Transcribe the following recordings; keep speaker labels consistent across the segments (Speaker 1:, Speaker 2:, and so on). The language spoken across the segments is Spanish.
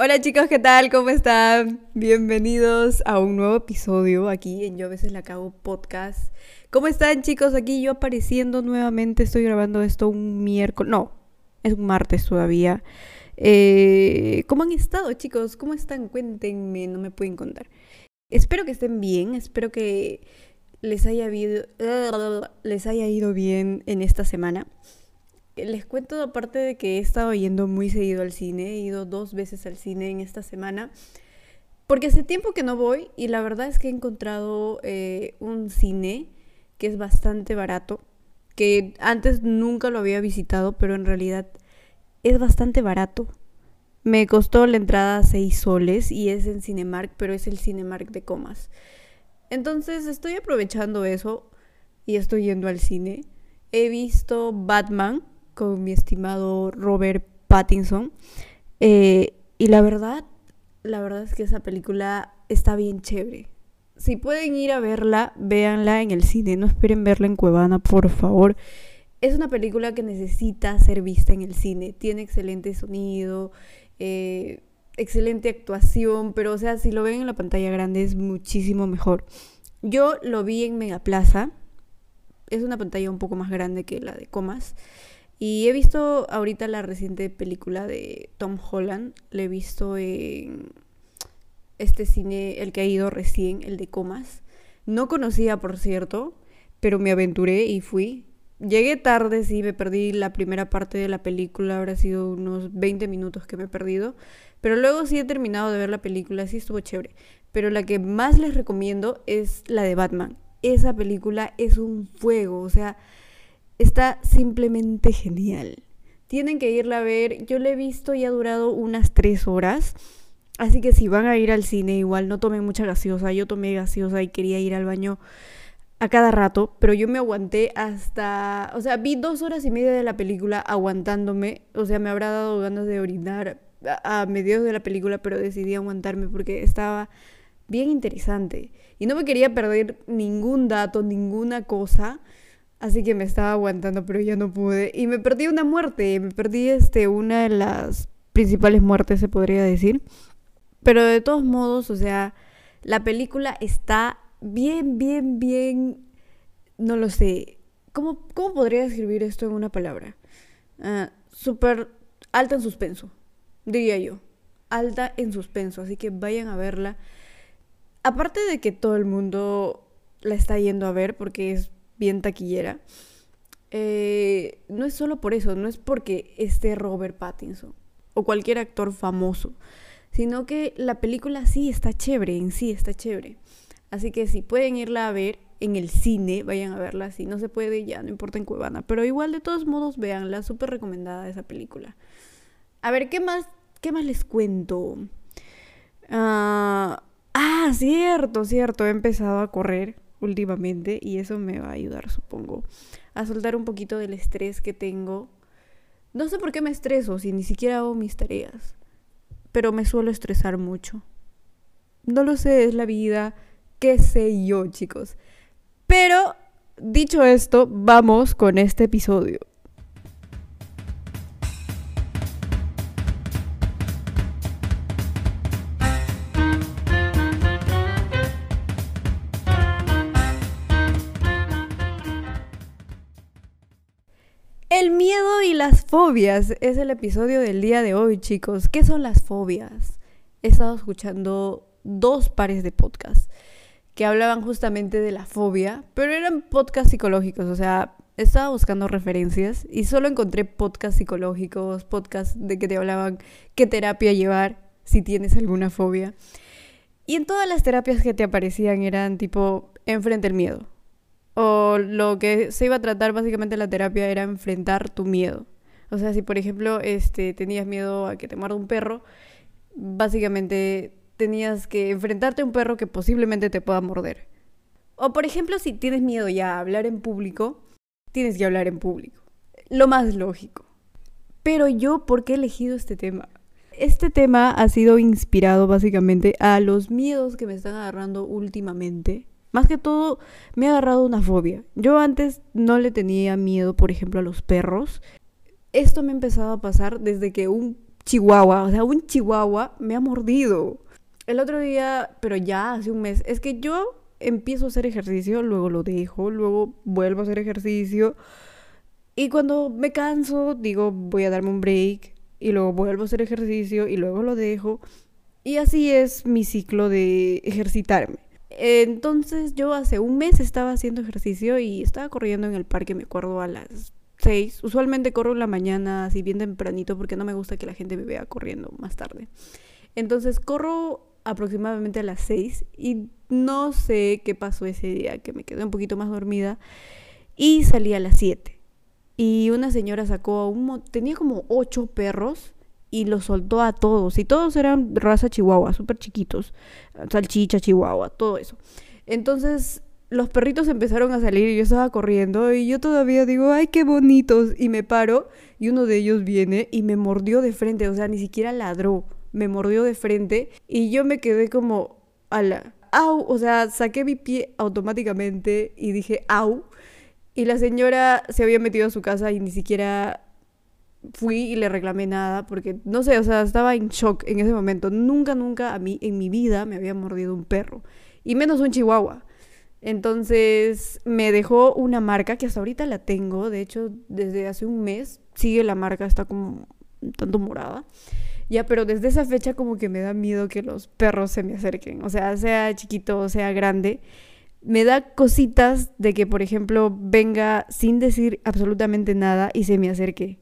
Speaker 1: Hola chicos, ¿qué tal? ¿Cómo están? Bienvenidos a un nuevo episodio aquí en Yo a veces la cago podcast. ¿Cómo están chicos? Aquí yo apareciendo nuevamente, estoy grabando esto un miércoles, no, es un martes todavía. Eh, ¿Cómo han estado chicos? ¿Cómo están? Cuéntenme, no me pueden contar. Espero que estén bien, espero que les haya, les haya ido bien en esta semana. Les cuento aparte de que he estado yendo muy seguido al cine, he ido dos veces al cine en esta semana, porque hace tiempo que no voy y la verdad es que he encontrado eh, un cine que es bastante barato, que antes nunca lo había visitado, pero en realidad es bastante barato. Me costó la entrada 6 soles y es en Cinemark, pero es el Cinemark de Comas. Entonces estoy aprovechando eso y estoy yendo al cine. He visto Batman, con mi estimado Robert Pattinson. Eh, y la verdad, la verdad es que esa película está bien chévere. Si pueden ir a verla, véanla en el cine. No esperen verla en Cuevana, por favor. Es una película que necesita ser vista en el cine. Tiene excelente sonido, eh, excelente actuación, pero o sea, si lo ven en la pantalla grande es muchísimo mejor. Yo lo vi en Megaplaza. Es una pantalla un poco más grande que la de Comas. Y he visto ahorita la reciente película de Tom Holland. La he visto en este cine, el que ha ido recién, el de Comas. No conocía, por cierto, pero me aventuré y fui. Llegué tarde, sí, me perdí la primera parte de la película, habrá sido unos 20 minutos que me he perdido. Pero luego sí he terminado de ver la película, sí estuvo chévere. Pero la que más les recomiendo es la de Batman. Esa película es un fuego, o sea, está simplemente genial. Tienen que irla a ver. Yo la he visto y ha durado unas tres horas. Así que si van a ir al cine, igual no tomen mucha gaseosa. Yo tomé gaseosa y quería ir al baño a cada rato, pero yo me aguanté hasta, o sea, vi dos horas y media de la película aguantándome, o sea, me habrá dado ganas de orinar a, a mediados de la película, pero decidí aguantarme porque estaba bien interesante y no me quería perder ningún dato, ninguna cosa. Así que me estaba aguantando, pero ya no pude. Y me perdí una muerte. Me perdí este, una de las principales muertes, se podría decir. Pero de todos modos, o sea, la película está bien, bien, bien. No lo sé. ¿Cómo, cómo podría describir esto en una palabra? Uh, Súper alta en suspenso, diría yo. Alta en suspenso. Así que vayan a verla. Aparte de que todo el mundo la está yendo a ver porque es bien taquillera, eh, no es solo por eso, no es porque esté Robert Pattinson o cualquier actor famoso, sino que la película sí está chévere, en sí está chévere. Así que si pueden irla a ver en el cine, vayan a verla. Si no se puede, ya no importa en Cuevana. Pero igual, de todos modos, véanla. Súper recomendada esa película. A ver, ¿qué más, qué más les cuento? ah, ah cierto, cierto. He empezado a correr últimamente y eso me va a ayudar, supongo, a soltar un poquito del estrés que tengo. No sé por qué me estreso si ni siquiera hago mis tareas, pero me suelo estresar mucho. No lo sé, es la vida, qué sé yo, chicos. Pero, dicho esto, vamos con este episodio. Fobias es el episodio del día de hoy, chicos. ¿Qué son las fobias? He estado escuchando dos pares de podcasts que hablaban justamente de la fobia, pero eran podcasts psicológicos, o sea, estaba buscando referencias y solo encontré podcasts psicológicos, podcasts de que te hablaban qué terapia llevar si tienes alguna fobia. Y en todas las terapias que te aparecían eran tipo, enfrente el miedo, o lo que se iba a tratar básicamente la terapia era enfrentar tu miedo. O sea, si por ejemplo este, tenías miedo a que te muerda un perro, básicamente tenías que enfrentarte a un perro que posiblemente te pueda morder. O por ejemplo, si tienes miedo ya a hablar en público, tienes que hablar en público. Lo más lógico. Pero yo, ¿por qué he elegido este tema? Este tema ha sido inspirado básicamente a los miedos que me están agarrando últimamente más que todo, me ha agarrado una fobia. Yo antes no le tenía miedo, por ejemplo, a los perros. Esto me ha empezado a pasar desde que un chihuahua, o sea, un chihuahua me ha mordido. El otro día, pero ya hace un mes, es que yo empiezo a hacer ejercicio, luego lo dejo, luego vuelvo a hacer ejercicio. Y cuando me canso, digo, voy a darme un break y luego vuelvo a hacer ejercicio y luego lo dejo. Y así es mi ciclo de ejercitarme. Entonces yo hace un mes estaba haciendo ejercicio y estaba corriendo en el parque, me acuerdo, a las 6. Usualmente corro en la mañana, así bien tempranito, porque no me gusta que la gente me vea corriendo más tarde. Entonces corro aproximadamente a las 6 y no sé qué pasó ese día, que me quedé un poquito más dormida y salí a las 7. Y una señora sacó un... tenía como 8 perros y los soltó a todos. Y todos eran raza chihuahua, súper chiquitos. Salchicha, chihuahua, todo eso. Entonces los perritos empezaron a salir y yo estaba corriendo y yo todavía digo, ay, qué bonitos. Y me paro y uno de ellos viene y me mordió de frente, o sea, ni siquiera ladró, me mordió de frente y yo me quedé como, ala, au, o sea, saqué mi pie automáticamente y dije, au. Y la señora se había metido a su casa y ni siquiera fui y le reclamé nada porque, no sé, o sea, estaba en shock en ese momento. Nunca, nunca a mí en mi vida me había mordido un perro. Y menos un chihuahua. Entonces me dejó una marca que hasta ahorita la tengo. De hecho, desde hace un mes sigue la marca, está como tanto morada. Ya, pero desde esa fecha como que me da miedo que los perros se me acerquen. O sea, sea chiquito o sea grande. Me da cositas de que, por ejemplo, venga sin decir absolutamente nada y se me acerque.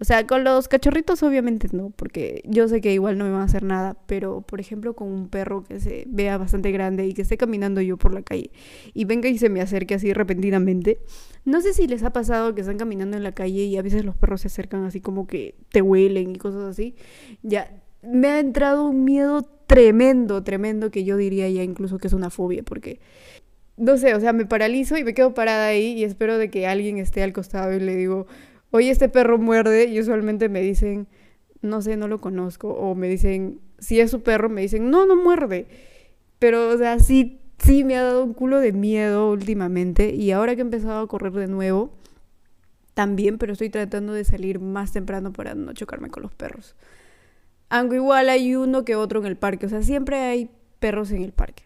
Speaker 1: O sea, con los cachorritos obviamente no, porque yo sé que igual no me van a hacer nada, pero por ejemplo con un perro que se vea bastante grande y que esté caminando yo por la calle y venga y se me acerque así repentinamente, no sé si les ha pasado que están caminando en la calle y a veces los perros se acercan así como que te huelen y cosas así. Ya, me ha entrado un miedo tremendo, tremendo que yo diría ya incluso que es una fobia, porque no sé, o sea, me paralizo y me quedo parada ahí y espero de que alguien esté al costado y le digo, oye, este perro muerde, y usualmente me dicen, no sé, no lo conozco, o me dicen, si es su perro, me dicen, no, no muerde. Pero, o sea, sí, sí me ha dado un culo de miedo últimamente, y ahora que he empezado a correr de nuevo, también, pero estoy tratando de salir más temprano para no chocarme con los perros. Aunque igual hay uno que otro en el parque, o sea, siempre hay perros en el parque.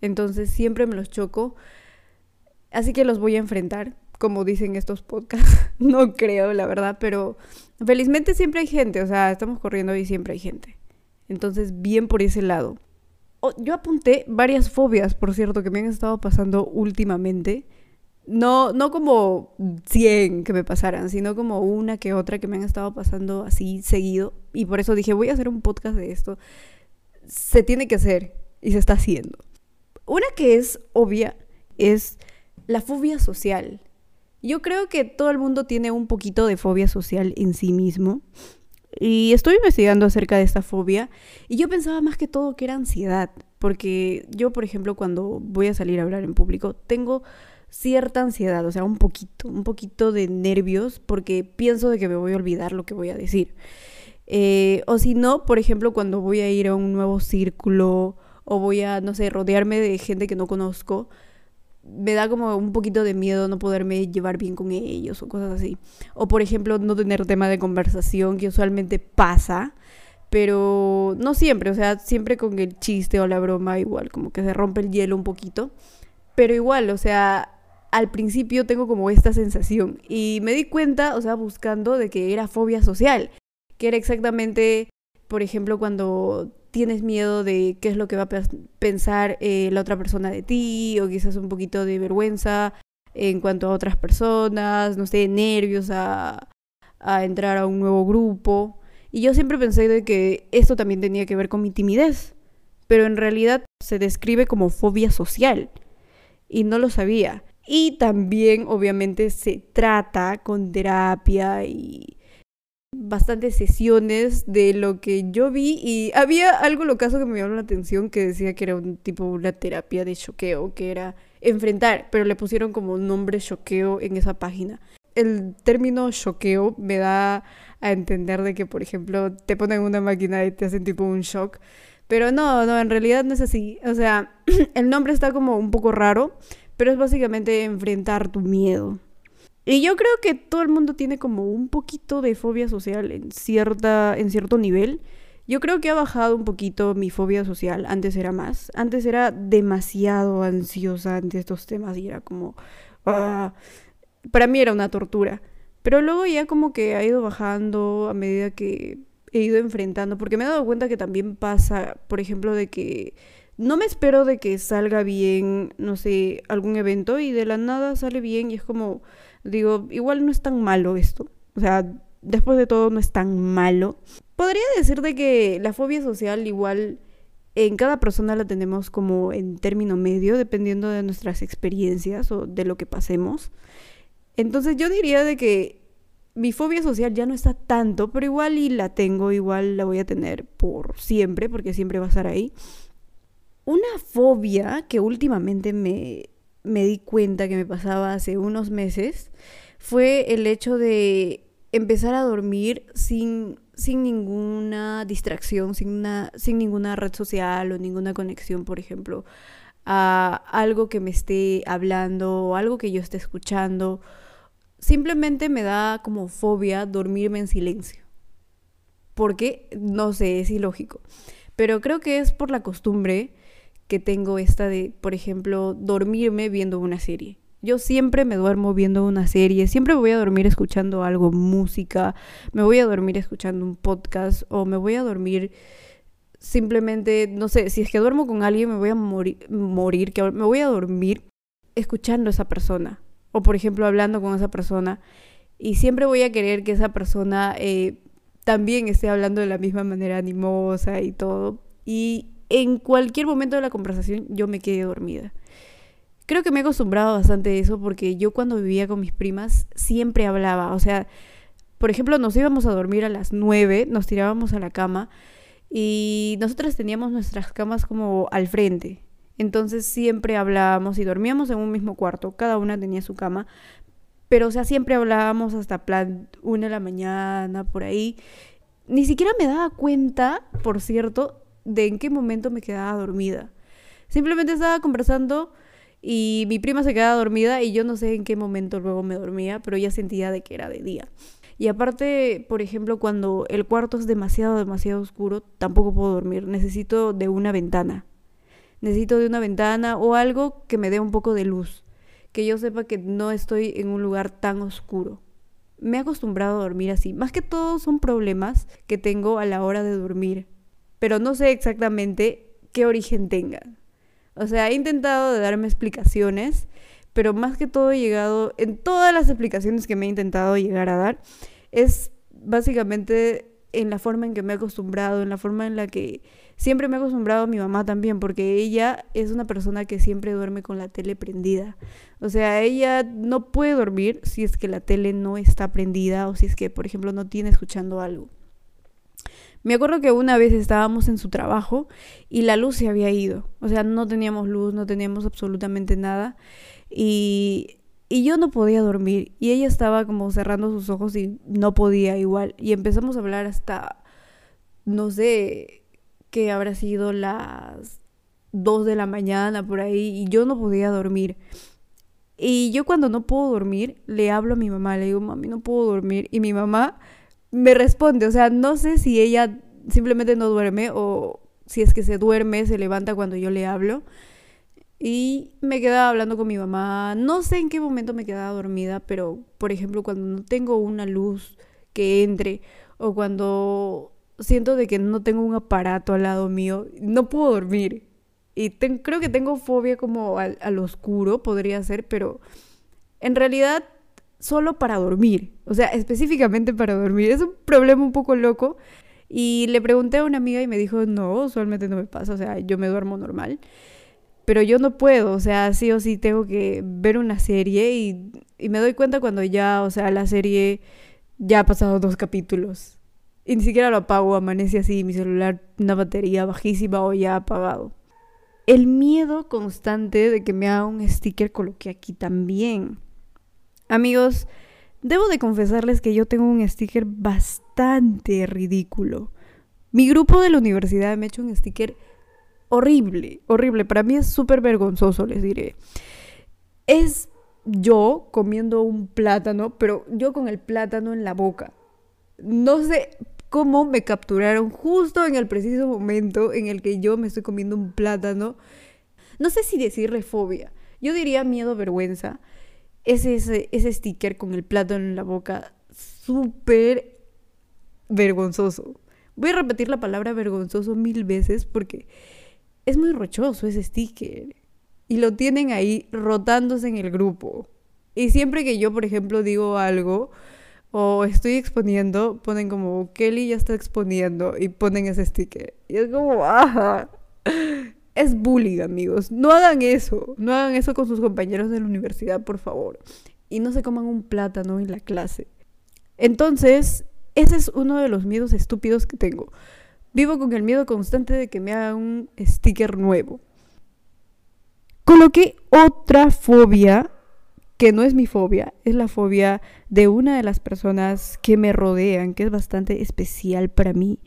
Speaker 1: Entonces siempre me los choco. Así que los voy a enfrentar como dicen estos podcasts. no creo, la verdad, pero felizmente siempre hay gente, o sea, estamos corriendo y siempre hay gente. Entonces, bien por ese lado. yo apunté varias fobias, por cierto, que me han estado pasando últimamente. No, no como 100 que me pasaran, sino como una que otra que me han estado pasando así seguido. Y por eso dije, voy a hacer un podcast de esto. Se tiene que hacer y se está haciendo. Una que es obvia es la fobia social. Yo creo que todo el mundo tiene un poquito de fobia social en sí mismo. Y estoy investigando acerca de esta fobia y yo pensaba más que todo que era ansiedad, porque yo, por ejemplo, cuando voy a salir a hablar en público, tengo cierta ansiedad, o sea, un poquito, un poquito de nervios, porque pienso de que me voy a olvidar lo que voy a decir. Eh, o si no, por ejemplo, cuando voy a ir a un nuevo círculo o voy a, no sé, rodearme de gente que no conozco, me da como un poquito de miedo no poderme llevar bien con ellos o cosas así. O por ejemplo, no tener tema de conversación, que usualmente pasa, pero no siempre, o sea, siempre con el chiste o la broma igual, como que se rompe el hielo un poquito. Pero igual, o sea, al principio tengo como esta sensación y me di cuenta, o sea, buscando de que era fobia social, que era exactamente, por ejemplo, cuando tienes miedo de qué es lo que va a pensar eh, la otra persona de ti, o quizás un poquito de vergüenza en cuanto a otras personas, no sé, nervios a, a entrar a un nuevo grupo. Y yo siempre pensé de que esto también tenía que ver con mi timidez, pero en realidad se describe como fobia social y no lo sabía. Y también obviamente se trata con terapia y bastantes sesiones de lo que yo vi y había algo lo caso que me llamó la atención que decía que era un tipo una terapia de choqueo, que era enfrentar, pero le pusieron como nombre choqueo en esa página. El término choqueo me da a entender de que, por ejemplo, te ponen una máquina y te hacen tipo un shock, pero no, no, en realidad no es así. O sea, el nombre está como un poco raro, pero es básicamente enfrentar tu miedo. Y yo creo que todo el mundo tiene como un poquito de fobia social en, cierta, en cierto nivel. Yo creo que ha bajado un poquito mi fobia social. Antes era más. Antes era demasiado ansiosa ante estos temas y era como... Ah, para mí era una tortura. Pero luego ya como que ha ido bajando a medida que he ido enfrentando. Porque me he dado cuenta que también pasa, por ejemplo, de que no me espero de que salga bien, no sé, algún evento y de la nada sale bien y es como, digo, igual no es tan malo esto. O sea, después de todo no es tan malo. Podría decir de que la fobia social igual en cada persona la tenemos como en término medio, dependiendo de nuestras experiencias o de lo que pasemos. Entonces yo diría de que mi fobia social ya no está tanto, pero igual y la tengo, igual la voy a tener por siempre, porque siempre va a estar ahí. Una fobia que últimamente me, me di cuenta que me pasaba hace unos meses fue el hecho de empezar a dormir sin, sin ninguna distracción, sin, una, sin ninguna red social o ninguna conexión, por ejemplo, a algo que me esté hablando o algo que yo esté escuchando. Simplemente me da como fobia dormirme en silencio. Porque, no sé, es ilógico. Pero creo que es por la costumbre que tengo esta de, por ejemplo, dormirme viendo una serie. Yo siempre me duermo viendo una serie, siempre voy a dormir escuchando algo, música, me voy a dormir escuchando un podcast o me voy a dormir simplemente, no sé, si es que duermo con alguien me voy a morir, morir que me voy a dormir escuchando a esa persona o por ejemplo hablando con esa persona y siempre voy a querer que esa persona eh, también esté hablando de la misma manera animosa y todo. Y en cualquier momento de la conversación yo me quedé dormida. Creo que me he acostumbrado bastante a eso porque yo cuando vivía con mis primas siempre hablaba. O sea, por ejemplo, nos íbamos a dormir a las 9, nos tirábamos a la cama y nosotras teníamos nuestras camas como al frente. Entonces siempre hablábamos y dormíamos en un mismo cuarto, cada una tenía su cama, pero o sea, siempre hablábamos hasta plan una de la mañana, por ahí. Ni siquiera me daba cuenta, por cierto, de en qué momento me quedaba dormida. Simplemente estaba conversando y mi prima se quedaba dormida y yo no sé en qué momento luego me dormía, pero ya sentía de que era de día. Y aparte, por ejemplo, cuando el cuarto es demasiado, demasiado oscuro, tampoco puedo dormir. Necesito de una ventana. Necesito de una ventana o algo que me dé un poco de luz. Que yo sepa que no estoy en un lugar tan oscuro. Me he acostumbrado a dormir así. Más que todo son problemas que tengo a la hora de dormir pero no sé exactamente qué origen tengan. O sea, he intentado de darme explicaciones, pero más que todo he llegado, en todas las explicaciones que me he intentado llegar a dar, es básicamente en la forma en que me he acostumbrado, en la forma en la que siempre me he acostumbrado a mi mamá también, porque ella es una persona que siempre duerme con la tele prendida. O sea, ella no puede dormir si es que la tele no está prendida o si es que, por ejemplo, no tiene escuchando algo. Me acuerdo que una vez estábamos en su trabajo y la luz se había ido. O sea, no teníamos luz, no teníamos absolutamente nada. Y, y yo no podía dormir. Y ella estaba como cerrando sus ojos y no podía igual. Y empezamos a hablar hasta, no sé, que habrá sido las 2 de la mañana por ahí. Y yo no podía dormir. Y yo cuando no puedo dormir, le hablo a mi mamá, le digo, mami, no puedo dormir. Y mi mamá me responde, o sea, no sé si ella simplemente no duerme o si es que se duerme, se levanta cuando yo le hablo. Y me quedaba hablando con mi mamá. No sé en qué momento me quedaba dormida, pero por ejemplo cuando no tengo una luz que entre o cuando siento de que no tengo un aparato al lado mío, no puedo dormir. Y creo que tengo fobia como al, al oscuro, podría ser, pero en realidad solo para dormir, o sea, específicamente para dormir. Es un problema un poco loco. Y le pregunté a una amiga y me dijo, no, usualmente no me pasa, o sea, yo me duermo normal. Pero yo no puedo, o sea, sí o sí tengo que ver una serie y, me doy cuenta cuando ya, o sea, la serie ya ha pasado dos capítulos. Y ni siquiera lo apago, amanece así, mi celular, una batería bajísima o ya apagado. El miedo constante de que me haga un sticker coloqué aquí también. Amigos, debo de confesarles que yo tengo un sticker bastante ridículo. Mi grupo de la universidad me ha hecho un sticker horrible, horrible. Para mí es súper vergonzoso, les diré. Es yo comiendo un plátano, pero yo con el plátano en la boca. No sé cómo me capturaron justo en el preciso momento en el que yo me estoy comiendo un plátano. No sé si decirle fobia. Yo diría miedo, vergüenza. Es ese, ese sticker con el plátano en la boca súper vergonzoso. Voy a repetir la palabra vergonzoso mil veces porque es muy rochoso ese sticker. Y lo tienen ahí rotándose en el grupo. Y siempre que yo, por ejemplo, digo algo o estoy exponiendo, ponen como Kelly ya está exponiendo y ponen ese sticker. Y es como, ¡ah! Es bullying, amigos. No hagan eso. No hagan eso con sus compañeros de la universidad, por favor. Y no se coman un plátano en la clase. Entonces, ese es uno de los miedos estúpidos que tengo. Vivo con el miedo constante de que me hagan un sticker nuevo. Coloqué otra fobia, que no es mi fobia, es la fobia de una de las personas que me rodean, que es bastante especial para mí.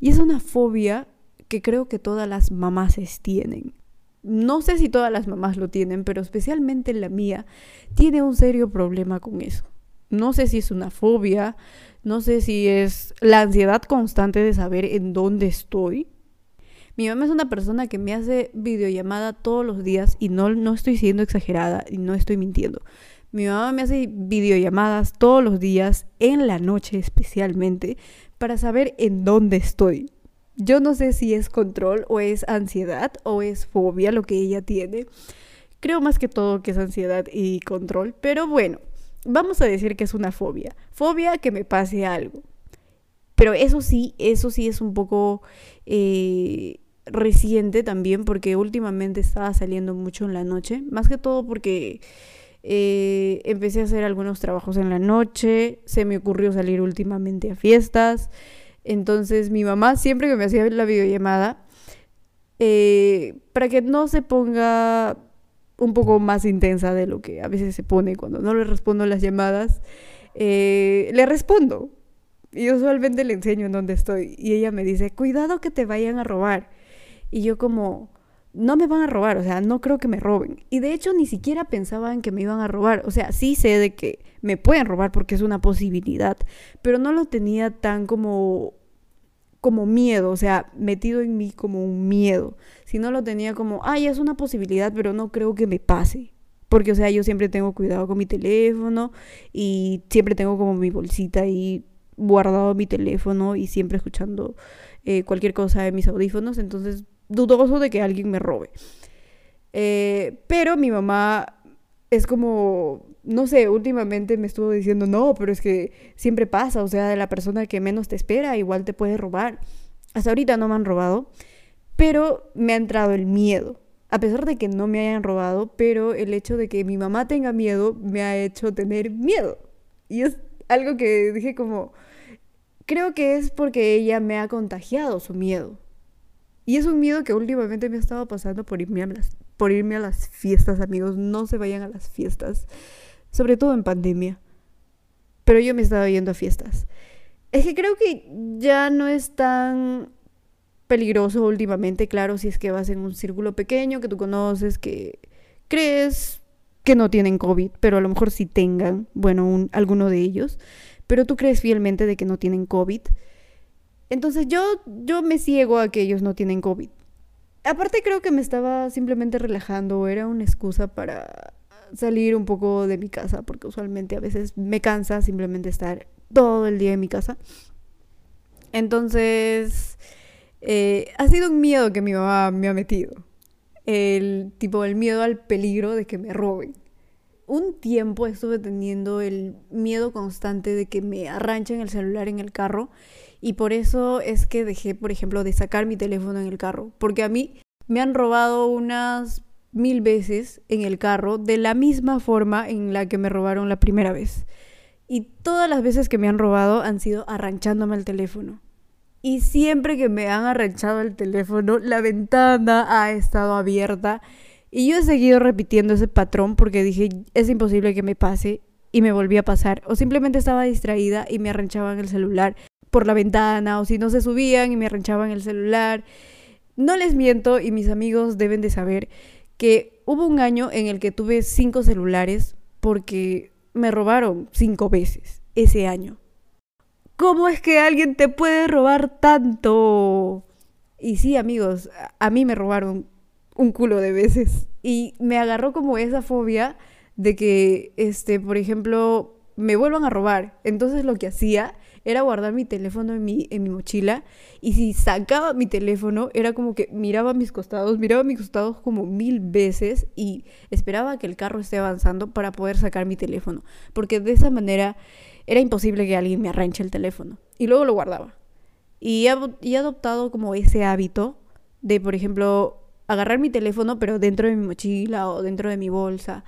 Speaker 1: Y es una fobia que creo que todas las mamás tienen. No sé si todas las mamás lo tienen, pero especialmente la mía tiene un serio problema con eso. No sé si es una fobia, no sé si es la ansiedad constante de saber en dónde estoy. Mi mamá es una persona que me hace videollamada todos los días y no, no estoy siendo exagerada y no estoy mintiendo. Mi mamá me hace videollamadas todos los días, en la noche especialmente, para saber en dónde estoy. Yo no sé si es control o es ansiedad o es fobia lo que ella tiene. Creo más que todo que es ansiedad y control, pero bueno, vamos a decir que es una fobia. Fobia que me pase algo. Pero eso sí, eso sí es un poco eh, reciente también porque últimamente estaba saliendo mucho en la noche. Más que todo porque eh, empecé a hacer algunos trabajos en la noche. Se me ocurrió salir últimamente a fiestas. Entonces mi mamá siempre que me hacía la videollamada, eh, para que no se ponga un poco más intensa de lo que a veces se pone cuando no le respondo las llamadas, eh, le respondo. Y usualmente le enseño en dónde estoy. Y ella me dice, cuidado que te vayan a robar. Y yo como, no me van a robar, o sea, no creo que me roben. Y de hecho ni siquiera pensaban que me iban a robar. O sea, sí sé de que me pueden robar porque es una posibilidad, pero no lo tenía tan como como miedo, o sea, metido en mí como un miedo, Si no lo tenía como, ay, es una posibilidad, pero no creo que me pase. Porque, o sea, yo siempre tengo cuidado con mi teléfono y siempre tengo como mi bolsita ahí guardado mi teléfono y siempre escuchando eh, cualquier cosa de mis audífonos. Entonces, dudoso de que alguien me robe. Eh, pero mi mamá es como, no sé, últimamente me estuvo diciendo, no, pero es que siempre pasa, o sea, de la persona que menos te espera, igual te puede robar. Hasta ahorita no me han robado, pero me ha entrado el miedo. A pesar de que no me hayan robado, pero el hecho de que mi mamá tenga miedo me ha hecho tener miedo. Y es algo que dije como, creo que es porque ella me ha contagiado su miedo. Y es un miedo que últimamente me ha estado pasando por irme a las, por irme a las fiestas, amigos. No se vayan a las fiestas. Sobre todo en pandemia. Pero yo me estaba yendo a fiestas. Es que creo que ya no es tan peligroso últimamente, claro, si es que vas en un círculo pequeño que tú conoces, que crees que no tienen COVID, pero a lo mejor sí tengan, bueno, alguno de ellos, pero tú crees fielmente de que no tienen COVID. Entonces yo, yo me ciego a que ellos no tienen COVID. Aparte creo que me estaba simplemente relajando, era una excusa para salir un poco de mi casa, porque usualmente a veces me cansa simplemente estar todo el día en mi casa. Entonces, eh, ha sido un miedo que mi mamá me ha metido. El tipo, el miedo al peligro de que me roben. Un tiempo estuve teniendo el miedo constante de que me arranchen el celular en el carro y por eso es que dejé, por ejemplo, de sacar mi teléfono en el carro. Porque a mí me han robado unas mil veces en el carro de la misma forma en la que me robaron la primera vez. Y todas las veces que me han robado han sido arranchándome el teléfono. Y siempre que me han arranchado el teléfono, la ventana ha estado abierta. Y yo he seguido repitiendo ese patrón porque dije, es imposible que me pase. Y me volví a pasar. O simplemente estaba distraída y me arranchaban el celular por la ventana o si no se subían y me arranchaban el celular. No les miento y mis amigos deben de saber que hubo un año en el que tuve cinco celulares porque me robaron cinco veces ese año. ¿Cómo es que alguien te puede robar tanto? Y sí, amigos, a mí me robaron un culo de veces. Y me agarró como esa fobia de que, este, por ejemplo, me vuelvan a robar. Entonces lo que hacía era guardar mi teléfono en mi, en mi mochila y si sacaba mi teléfono era como que miraba mis costados, miraba mis costados como mil veces y esperaba que el carro esté avanzando para poder sacar mi teléfono, porque de esa manera era imposible que alguien me arranche el teléfono y luego lo guardaba. Y he, he adoptado como ese hábito de, por ejemplo, agarrar mi teléfono pero dentro de mi mochila o dentro de mi bolsa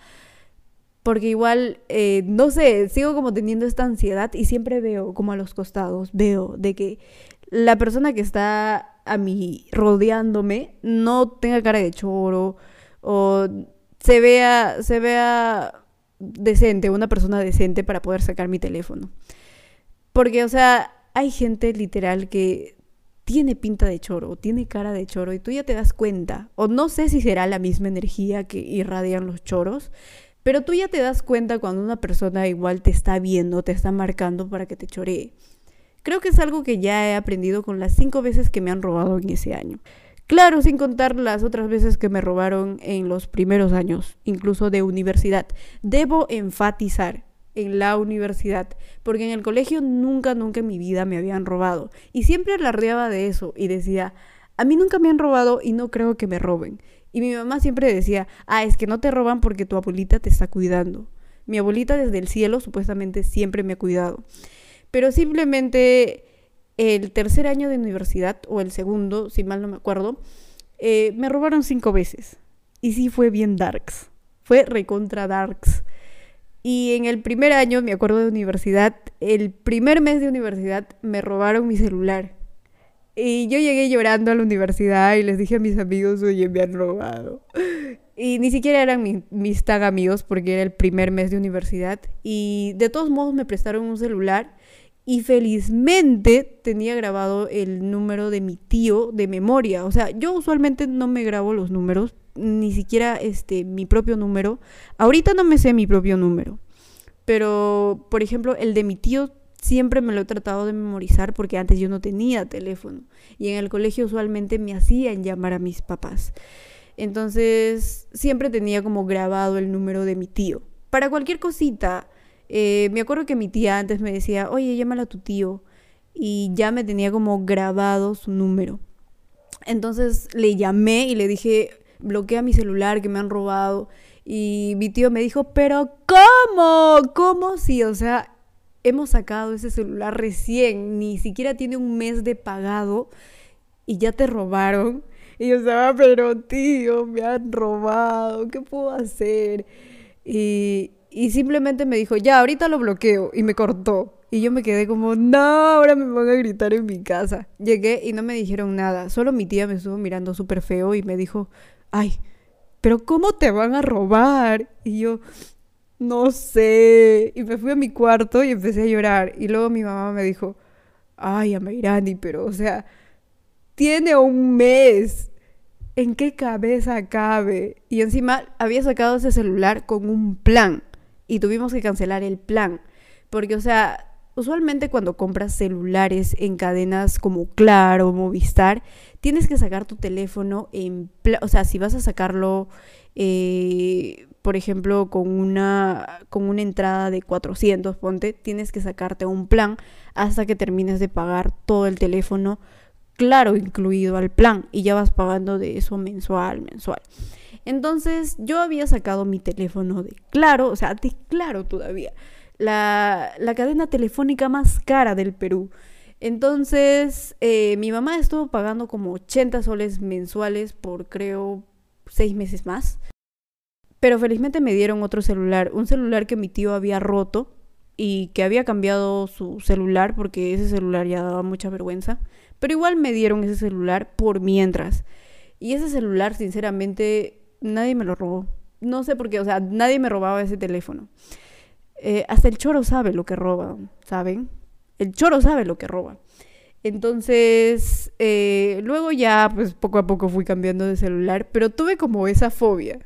Speaker 1: porque igual, eh, no sé, sigo como teniendo esta ansiedad y siempre veo como a los costados, veo de que la persona que está a mí rodeándome no tenga cara de choro o se vea, se vea decente, una persona decente para poder sacar mi teléfono. Porque, o sea, hay gente literal que tiene pinta de choro, tiene cara de choro y tú ya te das cuenta. O no sé si será la misma energía que irradian los choros, pero tú ya te das cuenta cuando una persona igual te está viendo, te está marcando para que te choree. Creo que es algo que ya he aprendido con las cinco veces que me han robado en ese año. Claro, sin contar las otras veces que me robaron en los primeros años, incluso de universidad. Debo enfatizar en la universidad, porque en el colegio nunca, nunca en mi vida me habían robado. Y siempre alardeaba de eso y decía, a mí nunca me han robado y no creo que me roben. Y mi mamá siempre decía, ah, es que no te roban porque tu abuelita te está cuidando. Mi abuelita desde el cielo supuestamente siempre me ha cuidado. Pero simplemente el tercer año de universidad, o el segundo, si mal no me acuerdo, eh, me robaron cinco veces. Y sí fue bien darks. Fue recontra darks. Y en el primer año, me acuerdo de universidad, el primer mes de universidad me robaron mi celular. Y yo llegué llorando a la universidad y les dije a mis amigos, oye, me han robado. Y ni siquiera eran mis tan amigos porque era el primer mes de universidad. Y de todos modos me prestaron un celular y felizmente tenía grabado el número de mi tío de memoria. O sea, yo usualmente no me grabo los números, ni siquiera este, mi propio número. Ahorita no me sé mi propio número. Pero, por ejemplo, el de mi tío siempre me lo he tratado de memorizar porque antes yo no tenía teléfono y en el colegio usualmente me hacían llamar a mis papás. Entonces siempre tenía como grabado el número de mi tío. Para cualquier cosita, eh, me acuerdo que mi tía antes me decía, oye, llámala a tu tío. Y ya me tenía como grabado su número. Entonces le llamé y le dije, bloquea mi celular que me han robado. Y mi tío me dijo, pero ¿cómo? ¿Cómo si? O sea, hemos sacado ese celular recién, ni siquiera tiene un mes de pagado y ya te robaron. Y yo estaba, pero tío, me han robado, ¿qué puedo hacer? Y, y simplemente me dijo, ya, ahorita lo bloqueo. Y me cortó. Y yo me quedé como, no, ahora me van a gritar en mi casa. Llegué y no me dijeron nada. Solo mi tía me estuvo mirando súper feo y me dijo, ay, pero ¿cómo te van a robar? Y yo, no sé. Y me fui a mi cuarto y empecé a llorar. Y luego mi mamá me dijo, ay, Amairani, pero o sea, tiene un mes. ¿En qué cabeza cabe? Y encima había sacado ese celular con un plan. Y tuvimos que cancelar el plan. Porque, o sea, usualmente cuando compras celulares en cadenas como Claro Movistar, tienes que sacar tu teléfono en... O sea, si vas a sacarlo... Eh, por ejemplo, con una, con una entrada de 400, ponte, tienes que sacarte un plan hasta que termines de pagar todo el teléfono, claro, incluido al plan, y ya vas pagando de eso mensual, mensual. Entonces, yo había sacado mi teléfono de Claro, o sea, de Claro todavía, la, la cadena telefónica más cara del Perú. Entonces, eh, mi mamá estuvo pagando como 80 soles mensuales por, creo, seis meses más. Pero felizmente me dieron otro celular, un celular que mi tío había roto y que había cambiado su celular porque ese celular ya daba mucha vergüenza. Pero igual me dieron ese celular por mientras. Y ese celular, sinceramente, nadie me lo robó. No sé por qué, o sea, nadie me robaba ese teléfono. Eh, hasta el choro sabe lo que roba, ¿saben? El choro sabe lo que roba. Entonces, eh, luego ya, pues poco a poco fui cambiando de celular, pero tuve como esa fobia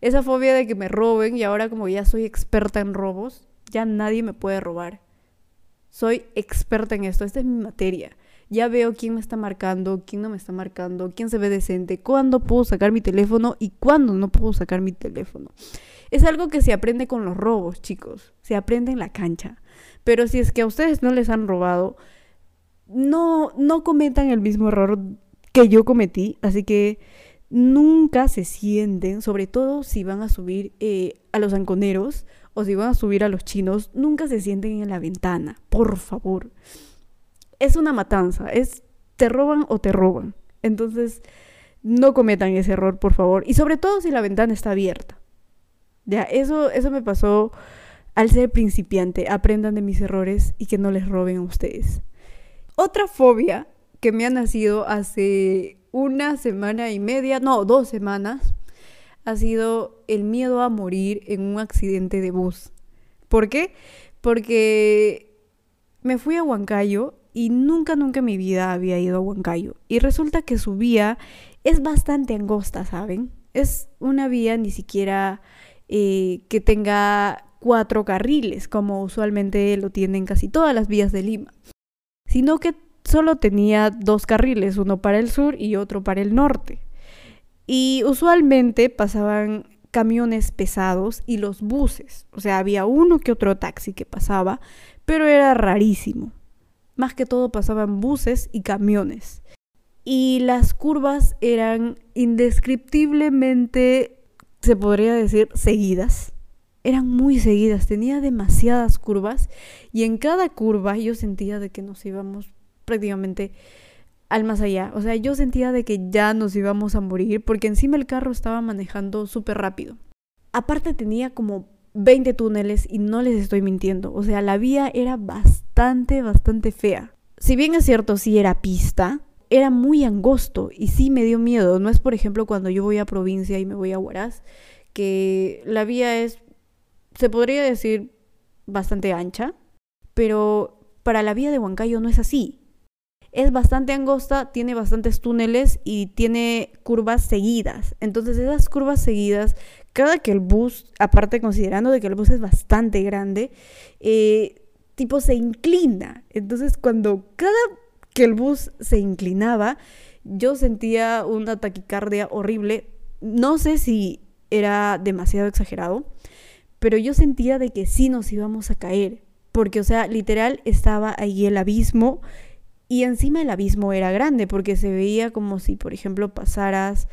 Speaker 1: Esa fobia de que me roben y ahora como ya soy experta en robos, ya nadie me puede robar. Soy experta en esto, esta es mi materia. Ya veo quién me está marcando, quién no me está marcando, quién se ve decente, cuándo puedo sacar mi teléfono y cuándo no puedo sacar mi teléfono. Es algo que se aprende con los robos, chicos. Se aprende en la cancha. Pero si es que a ustedes no les han robado, no, no cometan el mismo error que yo cometí. Así que nunca se sienten, sobre todo si van a subir eh, a los anconeros o si van a subir a los chinos, nunca se sienten en la ventana, por favor. Es una matanza, es te roban o te roban. Entonces, no cometan ese error, por favor. Y sobre todo si la ventana está abierta. Ya, eso, eso me pasó al ser principiante. Aprendan de mis errores y que no les roben a ustedes. Otra fobia que me ha nacido hace una semana y media, no, dos semanas, ha sido el miedo a morir en un accidente de bus. ¿Por qué? Porque me fui a Huancayo y nunca, nunca en mi vida había ido a Huancayo. Y resulta que su vía es bastante angosta, ¿saben? Es una vía ni siquiera eh, que tenga cuatro carriles, como usualmente lo tienen casi todas las vías de Lima, sino que solo tenía dos carriles, uno para el sur y otro para el norte. Y usualmente pasaban camiones pesados y los buses. O sea, había uno que otro taxi que pasaba, pero era rarísimo. Más que todo pasaban buses y camiones. Y las curvas eran indescriptiblemente, se podría decir, seguidas. Eran muy seguidas, tenía demasiadas curvas y en cada curva yo sentía de que nos íbamos prácticamente al más allá. O sea, yo sentía de que ya nos íbamos a morir porque encima el carro estaba manejando súper rápido. Aparte tenía como 20 túneles y no les estoy mintiendo. O sea, la vía era bastante, bastante fea. Si bien es cierto, sí era pista, era muy angosto y sí me dio miedo. No es, por ejemplo, cuando yo voy a provincia y me voy a Huaraz, que la vía es, se podría decir, bastante ancha, pero para la vía de Huancayo no es así es bastante angosta, tiene bastantes túneles y tiene curvas seguidas. Entonces esas curvas seguidas, cada que el bus, aparte considerando de que el bus es bastante grande, eh, tipo se inclina. Entonces cuando cada que el bus se inclinaba, yo sentía una taquicardia horrible. No sé si era demasiado exagerado, pero yo sentía de que sí nos íbamos a caer. Porque, o sea, literal estaba ahí el abismo y encima el abismo era grande porque se veía como si, por ejemplo, pasaras...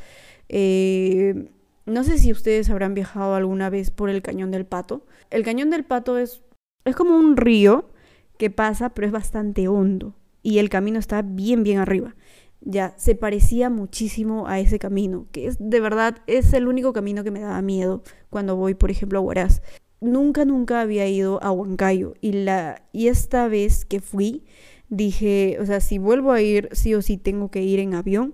Speaker 1: Eh, no sé si ustedes habrán viajado alguna vez por el Cañón del Pato. El Cañón del Pato es, es como un río que pasa, pero es bastante hondo. Y el camino está bien, bien arriba. Ya, se parecía muchísimo a ese camino, que es de verdad, es el único camino que me daba miedo cuando voy, por ejemplo, a Huaraz. Nunca, nunca había ido a Huancayo. Y, la, y esta vez que fui, dije, o sea, si vuelvo a ir, sí o sí tengo que ir en avión.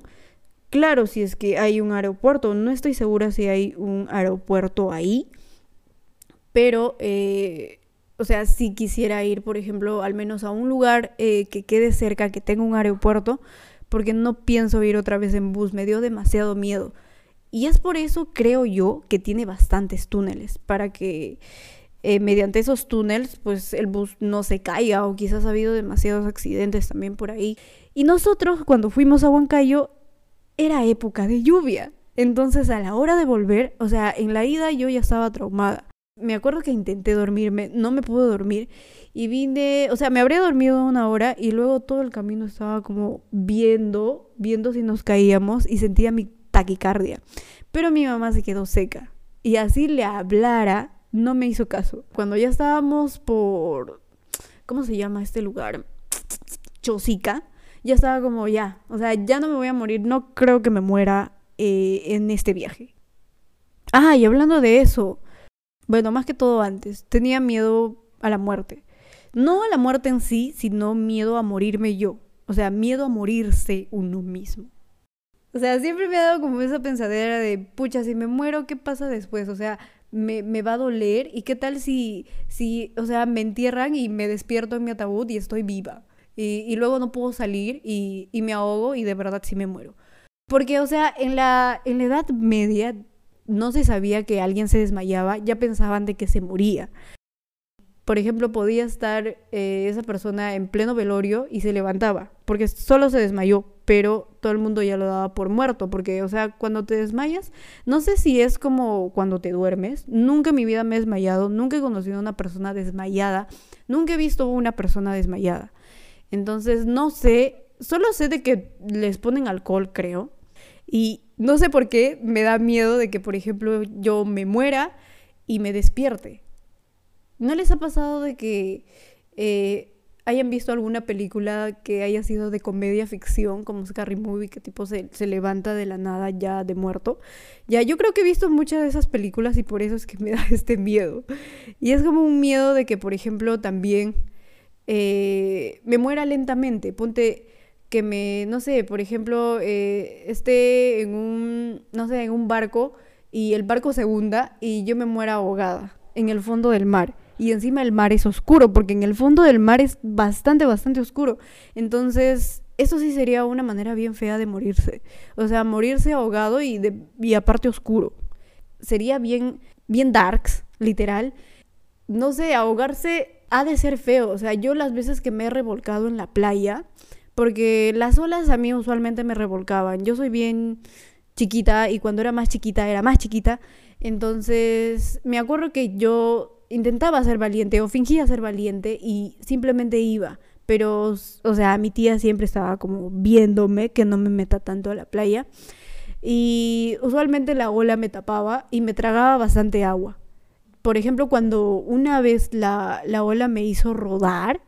Speaker 1: Claro, si es que hay un aeropuerto, no estoy segura si hay un aeropuerto ahí, pero, eh, o sea, si quisiera ir, por ejemplo, al menos a un lugar eh, que quede cerca, que tenga un aeropuerto, porque no pienso ir otra vez en bus, me dio demasiado miedo. Y es por eso, creo yo, que tiene bastantes túneles, para que eh, mediante esos túneles, pues el bus no se caiga o quizás ha habido demasiados accidentes también por ahí. Y nosotros cuando fuimos a Huancayo era época de lluvia. Entonces a la hora de volver, o sea, en la ida yo ya estaba traumada. Me acuerdo que intenté dormirme, no me pude dormir y vine, o sea, me habría dormido una hora y luego todo el camino estaba como viendo, viendo si nos caíamos y sentía mi taquicardia. Pero mi mamá se quedó seca y así le hablara no me hizo caso. Cuando ya estábamos por, ¿cómo se llama este lugar? Chosica, ya estaba como ya, o sea, ya no me voy a morir, no creo que me muera eh, en este viaje. Ah, y hablando de eso, bueno, más que todo antes, tenía miedo a la muerte. No a la muerte en sí, sino miedo a morirme yo. O sea, miedo a morirse uno mismo. O sea, siempre me ha dado como esa pensadera de, pucha, si me muero, ¿qué pasa después? O sea, me, me, va a doler y qué tal si, si, o sea, me entierran y me despierto en mi ataúd y estoy viva y, y luego no puedo salir y, y, me ahogo y de verdad sí me muero. Porque, o sea, en la, en la Edad Media no se sabía que alguien se desmayaba, ya pensaban de que se moría. Por ejemplo, podía estar eh, esa persona en pleno velorio y se levantaba, porque solo se desmayó, pero todo el mundo ya lo daba por muerto, porque, o sea, cuando te desmayas, no sé si es como cuando te duermes, nunca en mi vida me he desmayado, nunca he conocido a una persona desmayada, nunca he visto una persona desmayada. Entonces, no sé, solo sé de que les ponen alcohol, creo, y no sé por qué me da miedo de que, por ejemplo, yo me muera y me despierte. ¿No les ha pasado de que eh, hayan visto alguna película que haya sido de comedia ficción, como Scary Movie, que tipo se, se, levanta de la nada ya de muerto? Ya, yo creo que he visto muchas de esas películas y por eso es que me da este miedo. Y es como un miedo de que, por ejemplo, también eh, me muera lentamente. Ponte que me, no sé, por ejemplo, eh, esté en un, no sé, en un barco y el barco se hunda y yo me muera ahogada en el fondo del mar. Y encima el mar es oscuro, porque en el fondo del mar es bastante, bastante oscuro. Entonces, eso sí sería una manera bien fea de morirse. O sea, morirse ahogado y, de, y aparte oscuro. Sería bien, bien darks, literal. No sé, ahogarse ha de ser feo. O sea, yo las veces que me he revolcado en la playa, porque las olas a mí usualmente me revolcaban. Yo soy bien chiquita y cuando era más chiquita era más chiquita. Entonces me acuerdo que yo intentaba ser valiente o fingía ser valiente y simplemente iba. Pero, o sea, mi tía siempre estaba como viéndome que no me meta tanto a la playa. Y usualmente la ola me tapaba y me tragaba bastante agua. Por ejemplo, cuando una vez la, la ola me hizo rodar,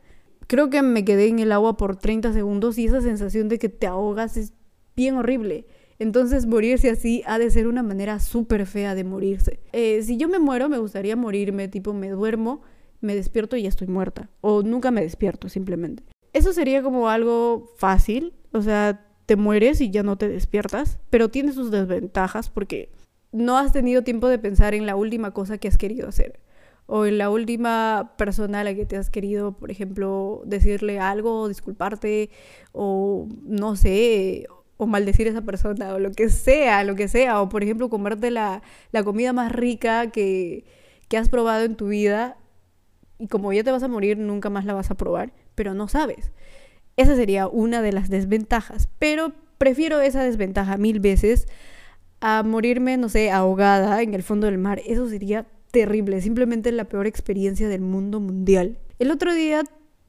Speaker 1: creo que me quedé en el agua por 30 segundos y esa sensación de que te ahogas es bien horrible. Entonces morirse así ha de ser una manera súper fea de morirse. Eh, si yo me muero, me gustaría morirme, tipo me duermo, me despierto y ya estoy muerta. O nunca me despierto, simplemente. Eso sería como algo fácil, o sea, te mueres y ya no te despiertas, pero tiene sus desventajas porque no has tenido tiempo de pensar en la última cosa que has querido hacer o en la última persona a la que te has querido, por ejemplo, decirle algo, disculparte, o no sé, o maldecir a esa persona, o lo que sea, lo que sea, o por ejemplo, comerte la, la comida más rica que, que has probado en tu vida, y como ya te vas a morir, nunca más la vas a probar, pero no sabes. Esa sería una de las desventajas, pero prefiero esa desventaja mil veces a morirme, no sé, ahogada en el fondo del mar. Eso sería terrible, simplemente la peor experiencia del mundo mundial. El otro día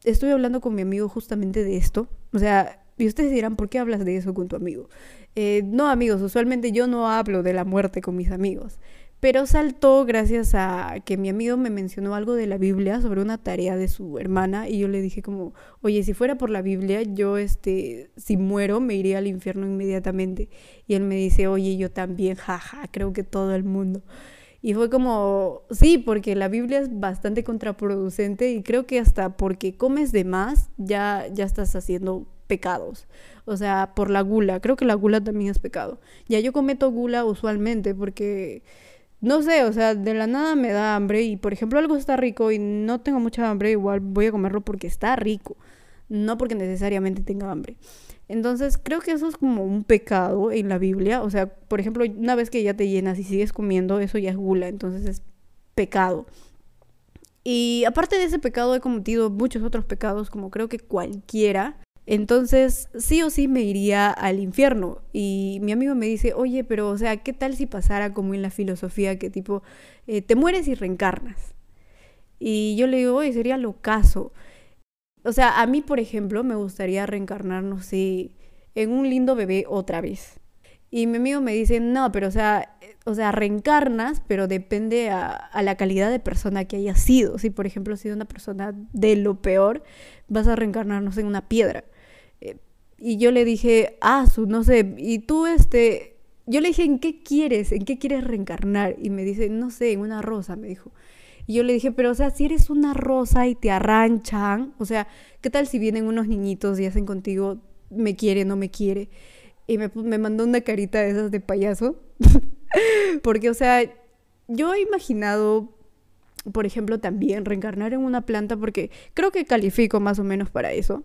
Speaker 1: estuve hablando con mi amigo justamente de esto, o sea, y ustedes dirán, ¿por qué hablas de eso con tu amigo? Eh, no, amigos, usualmente yo no hablo de la muerte con mis amigos, pero saltó gracias a que mi amigo me mencionó algo de la Biblia sobre una tarea de su hermana y yo le dije como, oye, si fuera por la Biblia, yo, este, si muero, me iría al infierno inmediatamente. Y él me dice, oye, yo también, jaja, creo que todo el mundo. Y fue como, sí, porque la Biblia es bastante contraproducente y creo que hasta porque comes de más ya, ya estás haciendo pecados. O sea, por la gula. Creo que la gula también es pecado. Ya yo cometo gula usualmente porque, no sé, o sea, de la nada me da hambre y, por ejemplo, algo está rico y no tengo mucha hambre, igual voy a comerlo porque está rico, no porque necesariamente tenga hambre. Entonces creo que eso es como un pecado en la Biblia. O sea, por ejemplo, una vez que ya te llenas y sigues comiendo, eso ya es gula, entonces es pecado. Y aparte de ese pecado he cometido muchos otros pecados, como creo que cualquiera. Entonces, sí o sí me iría al infierno. Y mi amigo me dice, oye, pero, o sea, ¿qué tal si pasara como en la filosofía que tipo, eh, te mueres y reencarnas? Y yo le digo, oye, sería lo caso. O sea, a mí, por ejemplo, me gustaría reencarnar, no sé, en un lindo bebé otra vez. Y mi amigo me dice, no, pero o sea, o sea, reencarnas, pero depende a, la calidad de persona que hayas sido. Si, por ejemplo, has sido una persona de lo peor, vas a reencarnarnos en una piedra. Eh, y yo le dije, ah, su, no sé, y tú, este, yo le dije, ¿en qué quieres? ¿En qué quieres reencarnar? Y me dice, no sé, en una rosa, me dijo. Y yo le dije, pero o sea, si eres una rosa y te arranchan, o sea, ¿qué tal si vienen unos niñitos y hacen contigo, me quiere, no me quiere? Y me, me mandó una carita de esas de payaso. Porque, o sea, yo he imaginado, por ejemplo, también reencarnar en una planta, porque creo que califico más o menos para eso.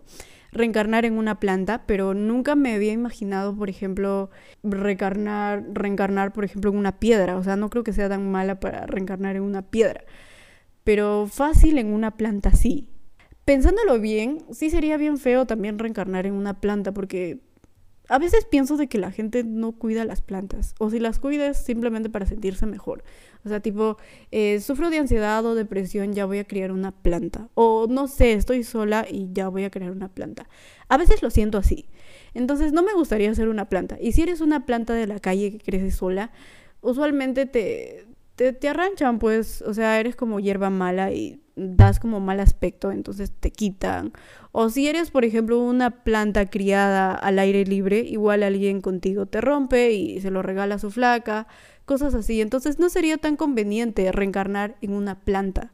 Speaker 1: Reencarnar en una planta, pero nunca me había imaginado, por ejemplo, reencarnar, reencarnar, por ejemplo, en una piedra. O sea, no creo que sea tan mala para reencarnar en una piedra. Pero fácil en una planta sí. Pensándolo bien, sí sería bien feo también reencarnar en una planta porque a veces pienso de que la gente no cuida las plantas, o si las cuida es simplemente para sentirse mejor. O sea, tipo, eh, sufro de ansiedad o depresión, ya voy a criar una planta. O no sé, estoy sola y ya voy a crear una planta. A veces lo siento así. Entonces no me gustaría ser una planta. Y si eres una planta de la calle que crece sola, usualmente te, te, te arranchan, pues, o sea, eres como hierba mala y das como mal aspecto, entonces te quitan. O si eres, por ejemplo, una planta criada al aire libre, igual alguien contigo te rompe y se lo regala a su flaca, cosas así. Entonces no sería tan conveniente reencarnar en una planta.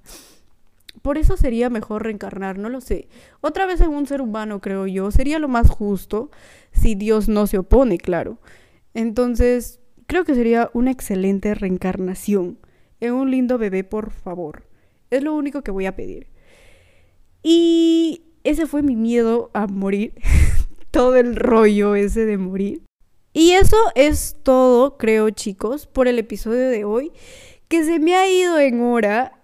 Speaker 1: Por eso sería mejor reencarnar, no lo sé. Otra vez en un ser humano, creo yo. Sería lo más justo si Dios no se opone, claro. Entonces, creo que sería una excelente reencarnación. En un lindo bebé, por favor. Es lo único que voy a pedir. Y ese fue mi miedo a morir. todo el rollo ese de morir. Y eso es todo, creo chicos, por el episodio de hoy, que se me ha ido en hora.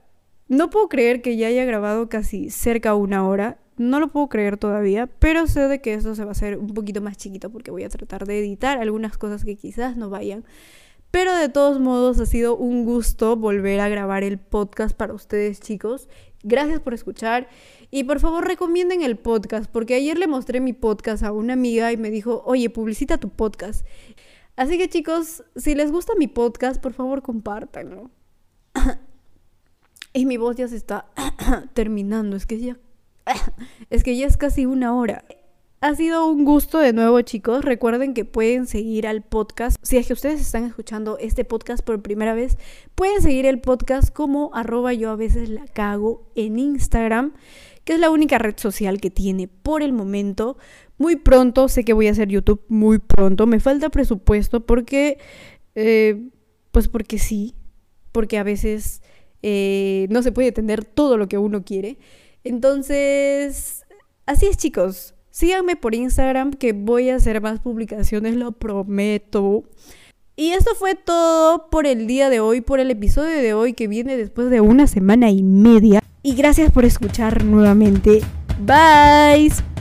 Speaker 1: No puedo creer que ya haya grabado casi cerca a una hora. No lo puedo creer todavía, pero sé de que esto se va a hacer un poquito más chiquito porque voy a tratar de editar algunas cosas que quizás no vayan. Pero de todos modos ha sido un gusto volver a grabar el podcast para ustedes chicos. Gracias por escuchar y por favor recomienden el podcast porque ayer le mostré mi podcast a una amiga y me dijo, oye, publicita tu podcast. Así que chicos, si les gusta mi podcast, por favor compártanlo. y mi voz ya se está terminando, es que ya... es que ya es casi una hora. Ha sido un gusto de nuevo, chicos. Recuerden que pueden seguir al podcast. Si es que ustedes están escuchando este podcast por primera vez, pueden seguir el podcast como arroba yo a veces la cago en Instagram, que es la única red social que tiene por el momento. Muy pronto, sé que voy a hacer YouTube muy pronto. Me falta presupuesto porque, eh, pues porque sí, porque a veces eh, no se puede tener todo lo que uno quiere. Entonces, así es, chicos. Síganme por Instagram que voy a hacer más publicaciones, lo prometo. Y eso fue todo por el día de hoy, por el episodio de hoy que viene después de una semana y media. Y gracias por escuchar nuevamente. Bye.